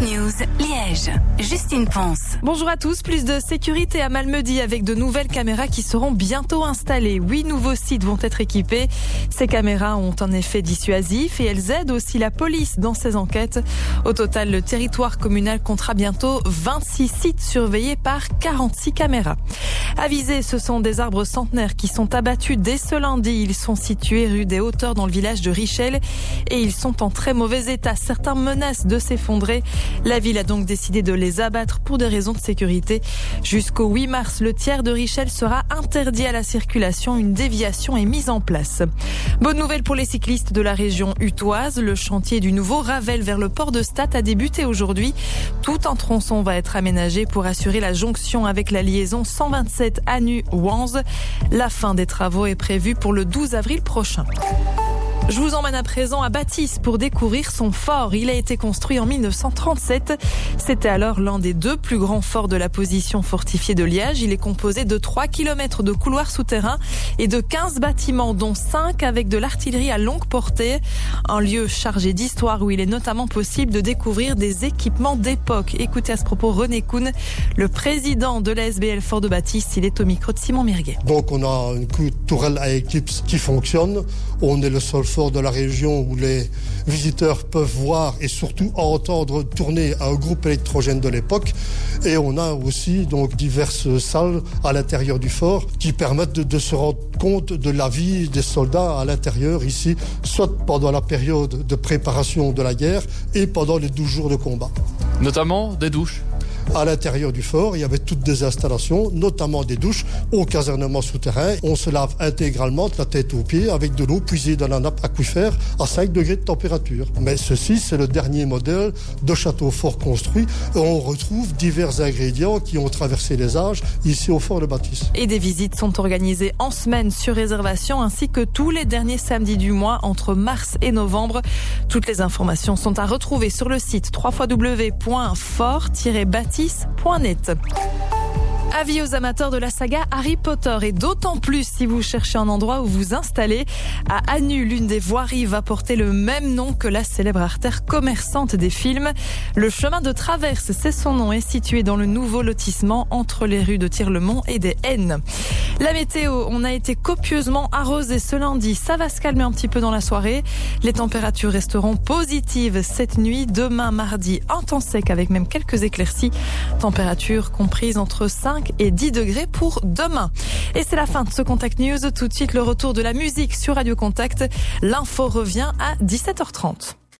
News, Liège. Justine Ponce. Bonjour à tous. Plus de sécurité à Malmedy avec de nouvelles caméras qui seront bientôt installées. Huit nouveaux sites vont être équipés. Ces caméras ont un effet dissuasif et elles aident aussi la police dans ses enquêtes. Au total, le territoire communal comptera bientôt 26 sites surveillés par 46 caméras. Avisés, ce sont des arbres centenaires qui sont abattus dès ce lundi. Ils sont situés rue des Hauteurs dans le village de Richel et ils sont en très mauvais état. Certains menacent de s'effondrer. La ville a donc décidé de les abattre pour des raisons de sécurité. Jusqu'au 8 mars, le tiers de Richel sera interdit à la circulation. Une déviation est mise en place. Bonne nouvelle pour les cyclistes de la région utoise. Le chantier du nouveau Ravel vers le port de Stade a débuté aujourd'hui. Tout un tronçon va être aménagé pour assurer la jonction avec la liaison 127 Anu-Wanze. La fin des travaux est prévue pour le 12 avril prochain. Je vous emmène à présent à Bâtisse pour découvrir son fort. Il a été construit en 1937. C'était alors l'un des deux plus grands forts de la position fortifiée de Liège. Il est composé de 3 km de couloirs souterrains et de 15 bâtiments, dont 5 avec de l'artillerie à longue portée. Un lieu chargé d'histoire où il est notamment possible de découvrir des équipements d'époque. Écoutez à ce propos René Kuhn, le président de la SBL Fort de Bâtisse. Il est au micro de Simon Mirguet. Donc on a une tourelle à éclipse qui fonctionne. On est le seul fort de la région où les visiteurs peuvent voir et surtout entendre tourner un groupe électrogène de l'époque. Et on a aussi donc diverses salles à l'intérieur du fort qui permettent de, se rendre compte de la vie des soldats à l'intérieur ici, soit pendant la période de préparation de la guerre et pendant les 12 jours de combat. Notamment des douches à l'intérieur du fort, il y avait toutes des installations, notamment des douches au casernement souterrain. On se lave intégralement de la tête aux pieds avec de l'eau puisée dans la nappe aquifère à 5 degrés de température. Mais ceci, c'est le dernier modèle de château fort construit. On retrouve divers ingrédients qui ont traversé les âges ici au fort de Bâtisse. Et des visites sont organisées en semaine sur réservation ainsi que tous les derniers samedis du mois entre mars et novembre. Toutes les informations sont à retrouver sur le site www.fort-bâtisse Avis aux amateurs de la saga Harry Potter et d'autant plus si vous cherchez un endroit où vous installer. À Anu, l'une des voiries va porter le même nom que la célèbre artère commerçante des films. Le chemin de traverse, c'est son nom, est situé dans le nouveau lotissement entre les rues de Tirlemont et des Haines. La météo, on a été copieusement arrosé ce lundi. Ça va se calmer un petit peu dans la soirée. Les températures resteront positives cette nuit. Demain, mardi, un temps sec avec même quelques éclaircies. Température comprise entre 5 et 10 degrés pour demain. Et c'est la fin de ce Contact News. Tout de suite, le retour de la musique sur Radio Contact. L'info revient à 17h30.